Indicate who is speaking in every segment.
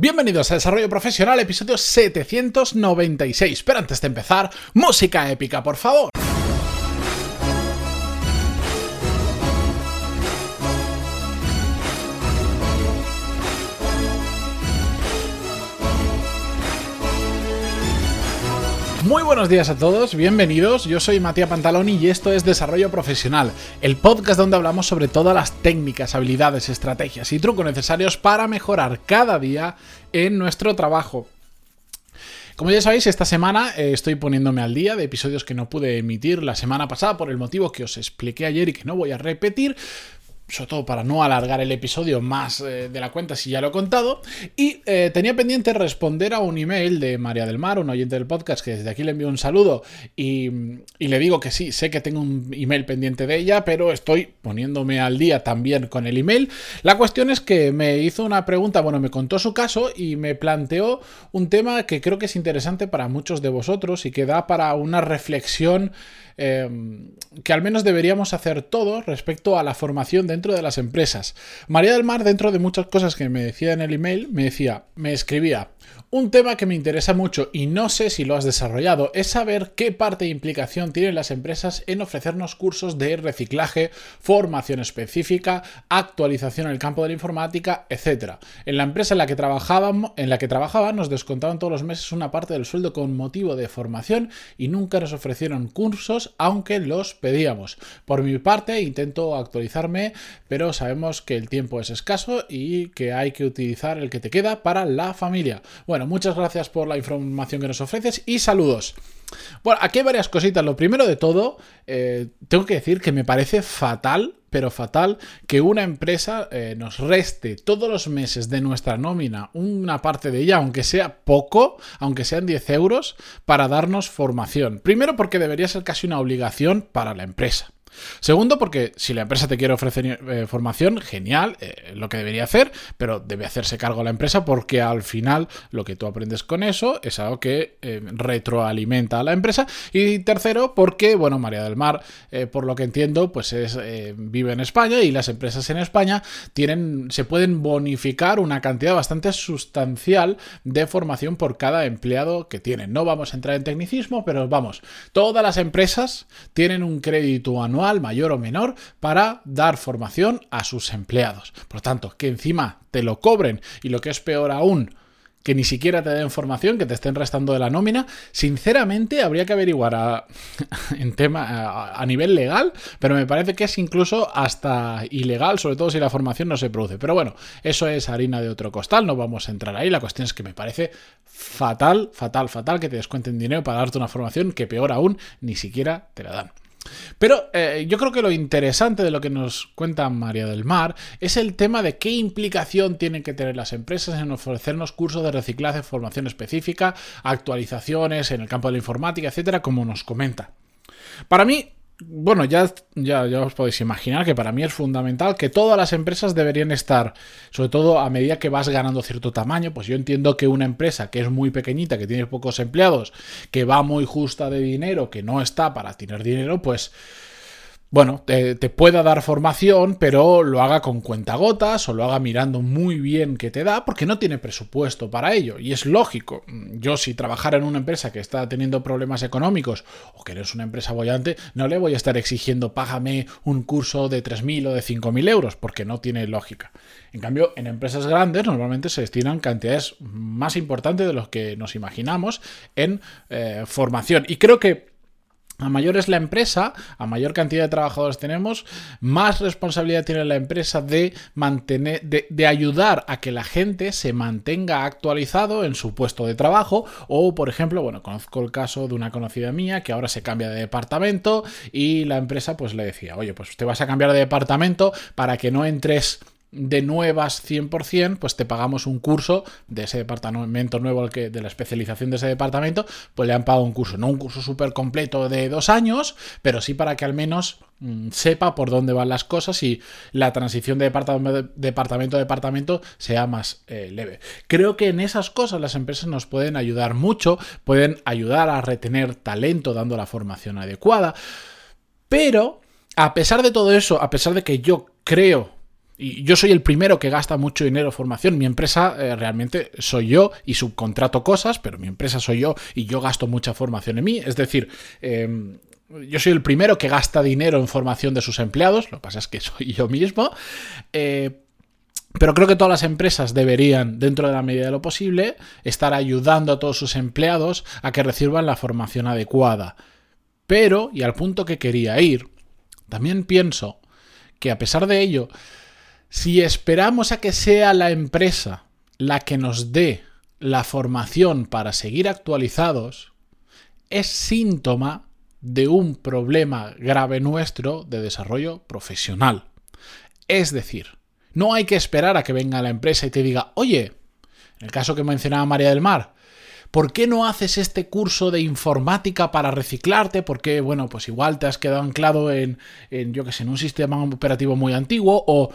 Speaker 1: Bienvenidos a Desarrollo Profesional, episodio 796. Pero antes de empezar, música épica, por favor. Muy buenos días a todos, bienvenidos. Yo soy Matías Pantaloni y esto es Desarrollo Profesional, el podcast donde hablamos sobre todas las técnicas, habilidades, estrategias y trucos necesarios para mejorar cada día en nuestro trabajo. Como ya sabéis, esta semana eh, estoy poniéndome al día de episodios que no pude emitir la semana pasada por el motivo que os expliqué ayer y que no voy a repetir, sobre todo para no alargar el episodio más eh, de la cuenta si ya lo he contado. Y eh, tenía pendiente responder a un email de María del Mar, un oyente del podcast, que desde aquí le envío un saludo y, le digo que sí, sé que tengo un email pendiente de ella, pero estoy poniéndome al día también con el email. La cuestión es que me hizo una pregunta, bueno, me contó su caso y me planteó un tema que creo que es interesante para muchos de vosotros y que da para una reflexión Em, que al menos deberíamos hacer todos respecto a la formación dentro de las empresas. María del Mar, dentro de muchas cosas que me decía en el email, me decía, me escribía, un tema que me interesa mucho y no sé si lo has desarrollado es saber qué parte de implicación tienen las empresas en ofrecernos cursos de reciclaje, formación específica, actualización en el campo de la informática, etc. En la empresa en la que trabajábamos, en la que trabajaba nos descontaban todos los meses una parte del sueldo con motivo de formación y nunca nos ofrecieron cursos aunque los pedíamos. Por mi parte intento actualizarme, pero sabemos que el tiempo es escaso y que hay que utilizar el que te queda para la familia. Bueno, muchas gracias por la información que nos ofreces y saludos. Bueno, aquí hay varias cositas. Lo primero de todo, eh, tengo que decir que me parece fatal, pero fatal, que una empresa eh, nos reste todos los meses de nuestra nómina una parte de ella, aunque sea poco, aunque sean 10 euros, para darnos formación. Primero porque debería ser casi una obligación para la empresa. Segundo, porque si la empresa te quiere ofrecer eh, formación, genial, eh, lo que debería hacer, pero debe hacerse cargo la empresa porque al final lo que tú aprendes con eso es algo que eh, retroalimenta a la empresa. Y tercero, porque, bueno, María del Mar, por lo que entiendo, pues es, vive en España y las empresas en España tienen, se pueden bonificar una cantidad bastante sustancial de formación por cada empleado que tienen. No vamos a entrar en tecnicismo, pero vamos, todas las empresas tienen un crédito anual mayor o menor, para dar formación a sus empleados. Por lo tanto, que encima te lo cobren y lo que es peor aún, que ni siquiera te den formación, que te estén restando de la nómina, sinceramente habría que averiguar a, en tema a, nivel legal, pero me parece que es incluso hasta ilegal, sobre todo si la formación no se produce. Pero bueno, eso es harina de otro costal, no vamos a entrar ahí. La cuestión es que me parece fatal, fatal, fatal que te descuenten dinero para darte una formación que peor aún ni siquiera te la dan. Pero eh, yo creo que lo interesante de lo que nos cuenta María del Mar es el tema de qué implicación tienen que tener las empresas en ofrecernos cursos de reciclaje, formación específica, actualizaciones en el campo de la informática, etcétera, como nos comenta. Para mí, bueno, ya, ya, ya, os podéis imaginar que para mí es fundamental que todas las empresas deberían estar, sobre todo a medida que vas ganando cierto tamaño, pues yo entiendo que una empresa que es muy pequeñita, que tiene pocos empleados, que va muy justa de dinero, que no está para tener dinero, pues bueno, te, pueda dar formación, pero lo haga con cuentagotas o lo haga mirando muy bien qué te da, porque no tiene presupuesto para ello. Y es lógico. Yo, si trabajara en una empresa que está teniendo problemas económicos o que eres una empresa bollante, no le voy a estar exigiendo págame un curso de 3.000 o de 5.000 euros, porque no tiene lógica. En cambio, en empresas grandes normalmente se destinan cantidades más importantes de los que nos imaginamos en eh, formación. Y creo que a mayor es la empresa, a mayor cantidad de trabajadores tenemos, más responsabilidad tiene la empresa de mantener, de, ayudar a que la gente se mantenga actualizado en su puesto de trabajo. O, por ejemplo, bueno, conozco el caso de una conocida mía que ahora se cambia de departamento y la empresa pues le decía, oye, pues usted vas a cambiar de departamento para que no entres de nuevas 100%, pues te pagamos un curso de ese departamento nuevo, que, de la especialización de ese departamento, pues le han pagado un curso, no un curso súper completo de dos años, pero sí para que al menos mm, sepa por dónde van las cosas y la transición de departamento a departamento sea más eh, leve. Creo que en esas cosas las empresas nos pueden ayudar mucho, pueden ayudar a retener talento dando la formación adecuada, pero a pesar de todo eso, a pesar de que yo creo Y yo soy el primero que gasta mucho dinero en formación. Mi empresa eh, realmente soy yo y subcontrato cosas, pero mi empresa soy yo y yo gasto mucha formación en mí. Es decir, em, yo soy el primero que gasta dinero en formación de sus empleados. Lo que pasa es que soy yo mismo. Eh, pero creo que todas las empresas deberían, dentro de la medida de lo posible, estar ayudando a todos sus empleados a que reciban la formación adecuada. Pero, y al punto que quería ir, también pienso que a pesar de ello, si esperamos a que sea la empresa la que nos dé la formación para seguir actualizados, es síntoma de un problema grave nuestro de desarrollo profesional. Es decir, no hay que esperar a que venga la empresa y te diga, oye, en el caso que mencionaba María del Mar, ¿por qué no haces este curso de informática para reciclarte? Porque, bueno, pues igual te has quedado anclado en, yo que sé, en un sistema operativo muy antiguo o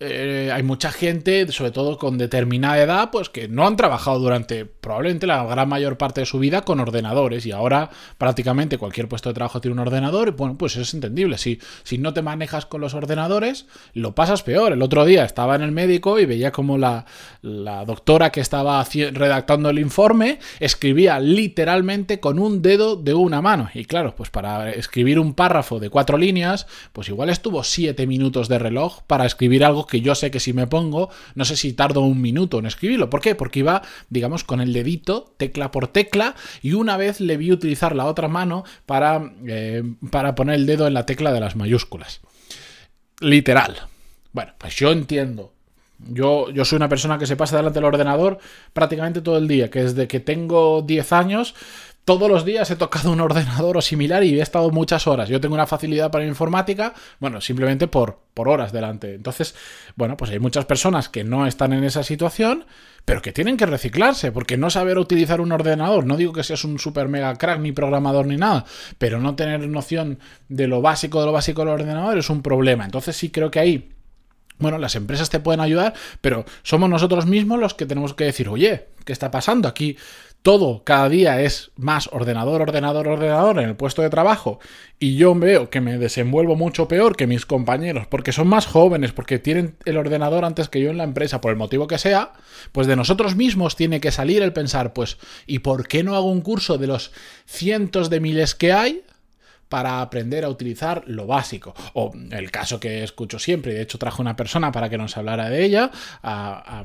Speaker 1: eh, hay mucha gente, sobre todo con determinada edad, pues que no han trabajado durante probablemente la gran mayor parte de su vida con ordenadores y ahora prácticamente cualquier puesto de trabajo tiene un ordenador y bueno, pues es entendible. Si, si no te manejas con los ordenadores, lo pasas peor. El otro día estaba en el médico y veía como la, la doctora que estaba redactando el informe escribía literalmente con un dedo de una mano. Y claro, pues para escribir un párrafo de cuatro líneas, pues igual estuvo siete minutos de reloj para escribir algo que yo sé que si me pongo, no sé si tardo un minuto en escribirlo. ¿Por qué? Porque iba, digamos, con el dedito, tecla por tecla, y una vez le vi utilizar la otra mano para, eh, para poner el dedo en la tecla de las mayúsculas. Literal. Bueno, pues yo entiendo yo, yo, soy una persona que se pasa delante del ordenador prácticamente todo el día, que desde que tengo 10 años todos los días he tocado un ordenador o similar y he estado muchas horas. Yo tengo una facilidad para informática, bueno, simplemente por, por horas delante. Entonces, bueno, pues hay muchas personas que no están en esa situación, pero que tienen que reciclarse, porque no saber utilizar un ordenador, no digo que seas un super mega crack ni programador ni nada, pero no tener noción de lo básico de lo básico del ordenador es un problema. Entonces sí creo que ahí bueno, las empresas te pueden ayudar, pero somos nosotros mismos los que tenemos que decir, oye, ¿qué está pasando? Aquí todo cada día es más ordenador, ordenador, ordenador en el puesto de trabajo y yo veo que me desenvuelvo mucho peor que mis compañeros porque son más jóvenes, porque tienen el ordenador antes que yo en la empresa, por el motivo que sea, pues de nosotros mismos tiene que salir el pensar, pues, ¿y por qué no hago un curso de los cientos de miles que hay? para aprender a utilizar lo básico. O el caso que escucho siempre, y de hecho trajo una persona para que nos hablara de ella, a, a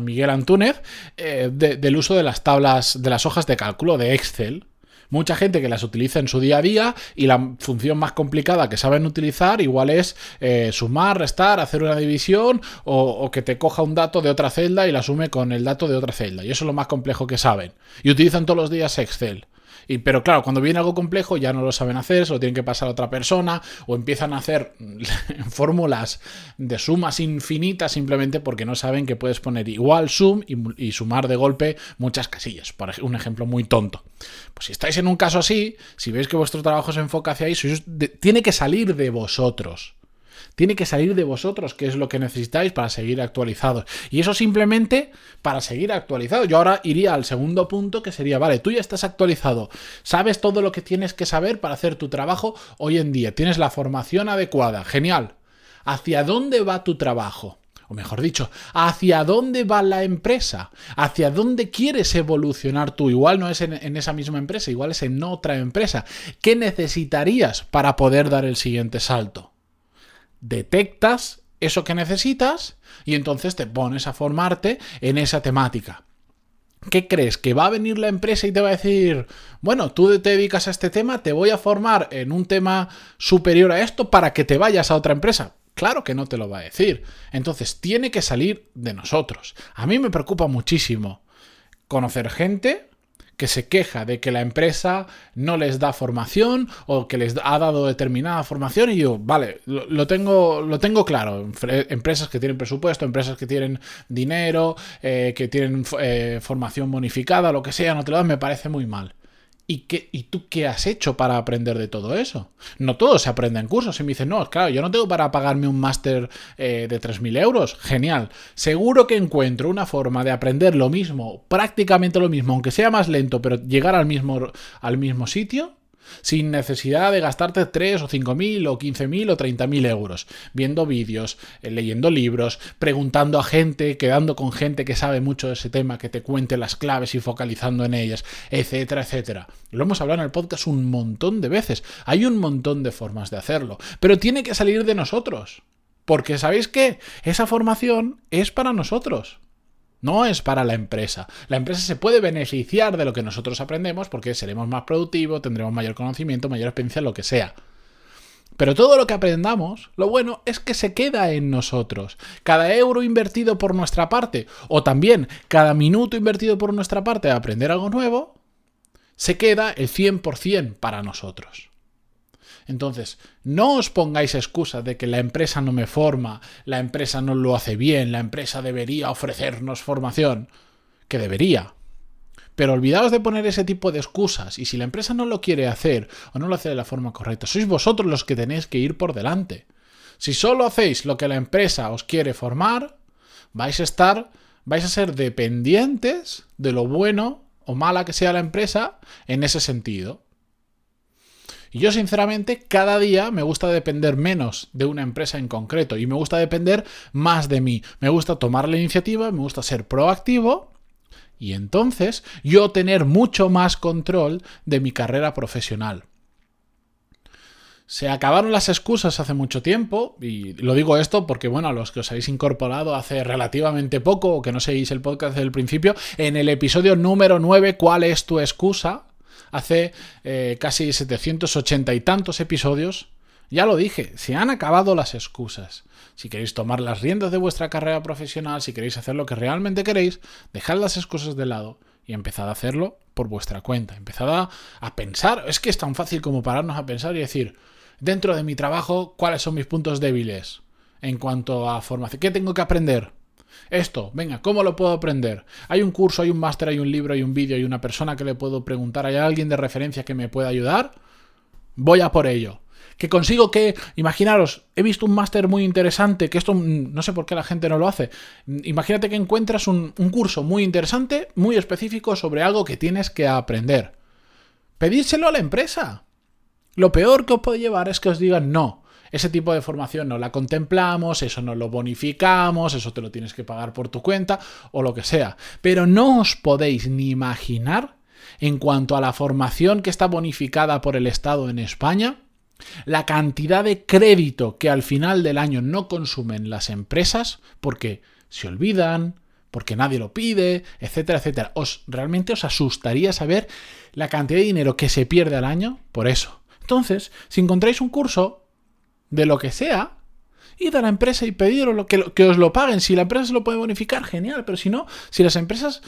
Speaker 1: Miguel Antúnez eh, del uso de las tablas, de las hojas de cálculo de Excel. Mucha gente que las utiliza en su día a día y la función más complicada que saben utilizar igual es eh, sumar, restar, hacer una división o, que te coja un dato de otra celda y la sume con el dato de otra celda. Y eso es lo más complejo que saben. Y utilizan todos los días Excel pero claro, cuando viene algo complejo ya no lo saben hacer, se lo tienen que pasar a otra persona o empiezan a hacer fórmulas de sumas infinitas simplemente porque no saben que puedes poner igual sum y, sumar de golpe muchas casillas. Por un ejemplo muy tonto. Pues si estáis en un caso así, si veis que vuestro trabajo se enfoca hacia ahí, tiene que salir de vosotros tiene que salir de vosotros, que es lo que necesitáis para seguir actualizados. Y eso simplemente para seguir actualizados. Yo ahora iría al segundo punto, que sería, vale, tú ya estás actualizado, sabes todo lo que tienes que saber para hacer tu trabajo hoy en día, tienes la formación adecuada, genial. ¿Hacia dónde va tu trabajo? O mejor dicho, ¿hacia dónde va la empresa? ¿Hacia dónde quieres evolucionar tú? Igual no es en, esa misma empresa, igual es en otra empresa. ¿Qué necesitarías para poder dar el siguiente salto? Detectas eso que necesitas y entonces te pones a formarte en esa temática. ¿Qué crees? ¿Que va a venir la empresa y te va a decir, bueno, tú te dedicas a este tema, te voy a formar en un tema superior a esto para que te vayas a otra empresa? Claro que no te lo va a decir. Entonces tiene que salir de nosotros. A mí me preocupa muchísimo conocer gente que se queja de que la empresa no les da formación o que les ha dado determinada formación y yo, vale, lo, tengo, lo tengo claro. Empresas que tienen presupuesto, empresas que tienen dinero, eh, que tienen eh, formación bonificada, lo que sea, no te lo dan, me parece muy mal. ¿Y, qué, ¿Y tú qué has hecho para aprender de todo eso? No todo se aprende en cursos. Y me dicen, no, claro, yo no tengo para pagarme un máster eh, de 3.000 euros. Genial. Seguro que encuentro una forma de aprender lo mismo, prácticamente lo mismo, aunque sea más lento, pero llegar al mismo, al mismo sitio sin necesidad de gastarte 3 o 5 mil o 15 mil o 30 mil euros, viendo vídeos, eh, leyendo libros, preguntando a gente, quedando con gente que sabe mucho de ese tema, que te cuente las claves y focalizando en ellas, etcétera, etcétera. Lo hemos hablado en el podcast un montón de veces. Hay un montón de formas de hacerlo, pero tiene que salir de nosotros. Porque sabéis qué? Esa formación es para nosotros. No es para la empresa. La empresa se puede beneficiar de lo que nosotros aprendemos porque seremos más productivos, tendremos mayor conocimiento, mayor experiencia, lo que sea. Pero todo lo que aprendamos, lo bueno es que se queda en nosotros. Cada euro invertido por nuestra parte, o también cada minuto invertido por nuestra parte a aprender algo nuevo, se queda el 100% para nosotros. Entonces, no os pongáis excusa de que la empresa no me forma, la empresa no lo hace bien, la empresa debería ofrecernos formación, que debería. Pero olvidaos de poner ese tipo de excusas y si la empresa no lo quiere hacer o no lo hace de la forma correcta, sois vosotros los que tenéis que ir por delante. Si solo hacéis lo que la empresa os quiere formar, vais a estar, vais a ser dependientes de lo bueno o mala que sea la empresa en ese sentido. Y yo sinceramente cada día me gusta depender menos de una empresa en concreto y me gusta depender más de mí. Me gusta tomar la iniciativa, me gusta ser proactivo y entonces yo tener mucho más control de mi carrera profesional. Se acabaron las excusas hace mucho tiempo, y lo digo esto porque, bueno, a los que os habéis incorporado hace relativamente poco o que no seguís el podcast desde el principio, en el episodio número 9, ¿cuál es tu excusa? Hace eh, casi 780 y tantos episodios, ya lo dije, se han acabado las excusas. Si queréis tomar las riendas de vuestra carrera profesional, si queréis hacer lo que realmente queréis, dejad las excusas de lado y empezad a hacerlo por vuestra cuenta. Empezad a, a pensar, es que es tan fácil como pararnos a pensar y decir, dentro de mi trabajo, ¿cuáles son mis puntos débiles? En cuanto a formación, ¿qué tengo que aprender? Esto, venga, ¿cómo lo puedo aprender? Hay un curso, hay un máster, hay un libro, hay un vídeo, hay una persona que le puedo preguntar, hay alguien de referencia que me pueda ayudar. Voy a por ello. Que consigo que, imaginaros, he visto un máster muy interesante, que esto mm, no sé por qué la gente no lo hace. Imagínate que encuentras un, un curso muy interesante, muy específico sobre algo que tienes que aprender. Pedírselo a la empresa. Lo peor que os puede llevar es que os digan no ese tipo de formación no la contemplamos, eso no lo bonificamos, eso te lo tienes que pagar por tu cuenta o lo que sea. Pero no os podéis ni imaginar en cuanto a la formación que está bonificada por el Estado en España, la cantidad de crédito que al final del año no consumen las empresas porque se olvidan, porque nadie lo pide, etcétera, etcétera. Os realmente os asustaría saber la cantidad de dinero que se pierde al año por eso. Entonces, si encontráis un curso de lo que sea, id a la empresa y pediros lo que, que os lo paguen. Si la empresa se lo puede bonificar, genial, pero si no, si las empresas,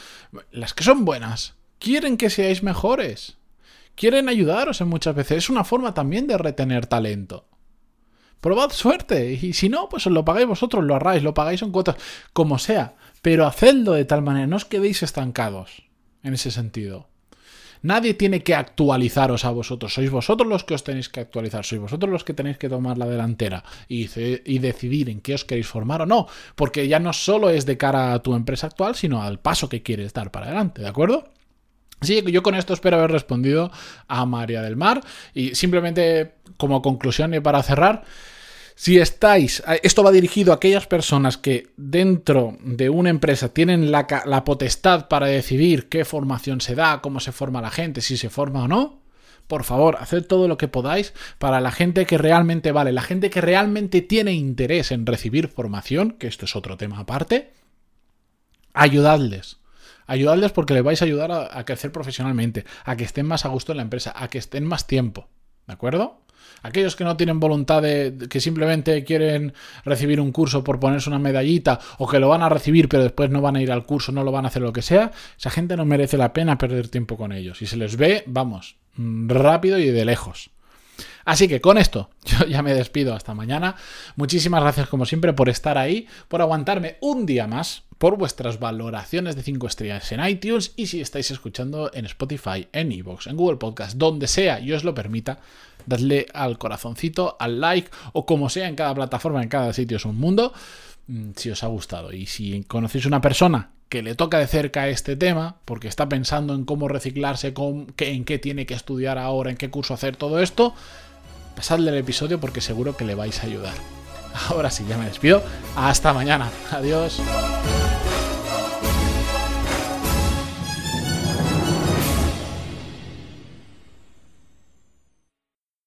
Speaker 1: las que son buenas, quieren que seáis mejores, quieren ayudaros en muchas veces, es una forma también de retener talento. Probad suerte y si no, pues os lo pagáis vosotros, lo ahorráis, lo pagáis en cuotas, como sea, pero hacedlo de tal manera, no os quedéis estancados en ese sentido. Nadie tiene que actualizaros a vosotros, sois vosotros los que os tenéis que actualizar, sois vosotros los que tenéis que tomar la delantera y, decidir en qué os queréis formar o no, porque ya no solo es de cara a tu empresa actual, sino al paso que quieres dar para adelante, ¿de acuerdo? Que yo con esto espero haber respondido a María del Mar y simplemente como conclusión y para cerrar, si estáis, esto va dirigido a aquellas personas que dentro de una empresa tienen la, potestad para decidir qué formación se da, cómo se forma la gente, si se forma o no. Por favor, haced todo lo que podáis para la gente que realmente vale, la gente que realmente tiene interés en recibir formación, que esto es otro tema aparte. Ayudadles. Ayudadles porque les vais a ayudar a crecer profesionalmente, a que estén más a gusto en la empresa, a que estén más tiempo. ¿De acuerdo? Aquellos que no tienen voluntad de, que simplemente quieren recibir un curso por ponerse una medallita o que lo van a recibir pero después no van a ir al curso, no lo van a hacer lo que sea, esa gente no merece la pena perder tiempo con ellos. Y se les ve, vamos, rápido y de lejos. Así que con esto yo ya me despido hasta mañana. Muchísimas gracias como siempre por estar ahí, por aguantarme un día más, por vuestras valoraciones de 5 estrellas en iTunes y si estáis escuchando en Spotify, en Evox, en Google Podcast, donde sea y os lo permita, dadle al corazoncito, al like o como sea en cada plataforma, en cada sitio es un mundo, mm, si os ha gustado. Y si conocéis una persona que le toca de cerca este tema, porque está pensando en cómo reciclarse, en qué tiene que estudiar ahora, en qué curso hacer todo esto, pasadle el episodio porque seguro que le vais a ayudar. Ahora sí, ya me despido. Hasta mañana. Adiós.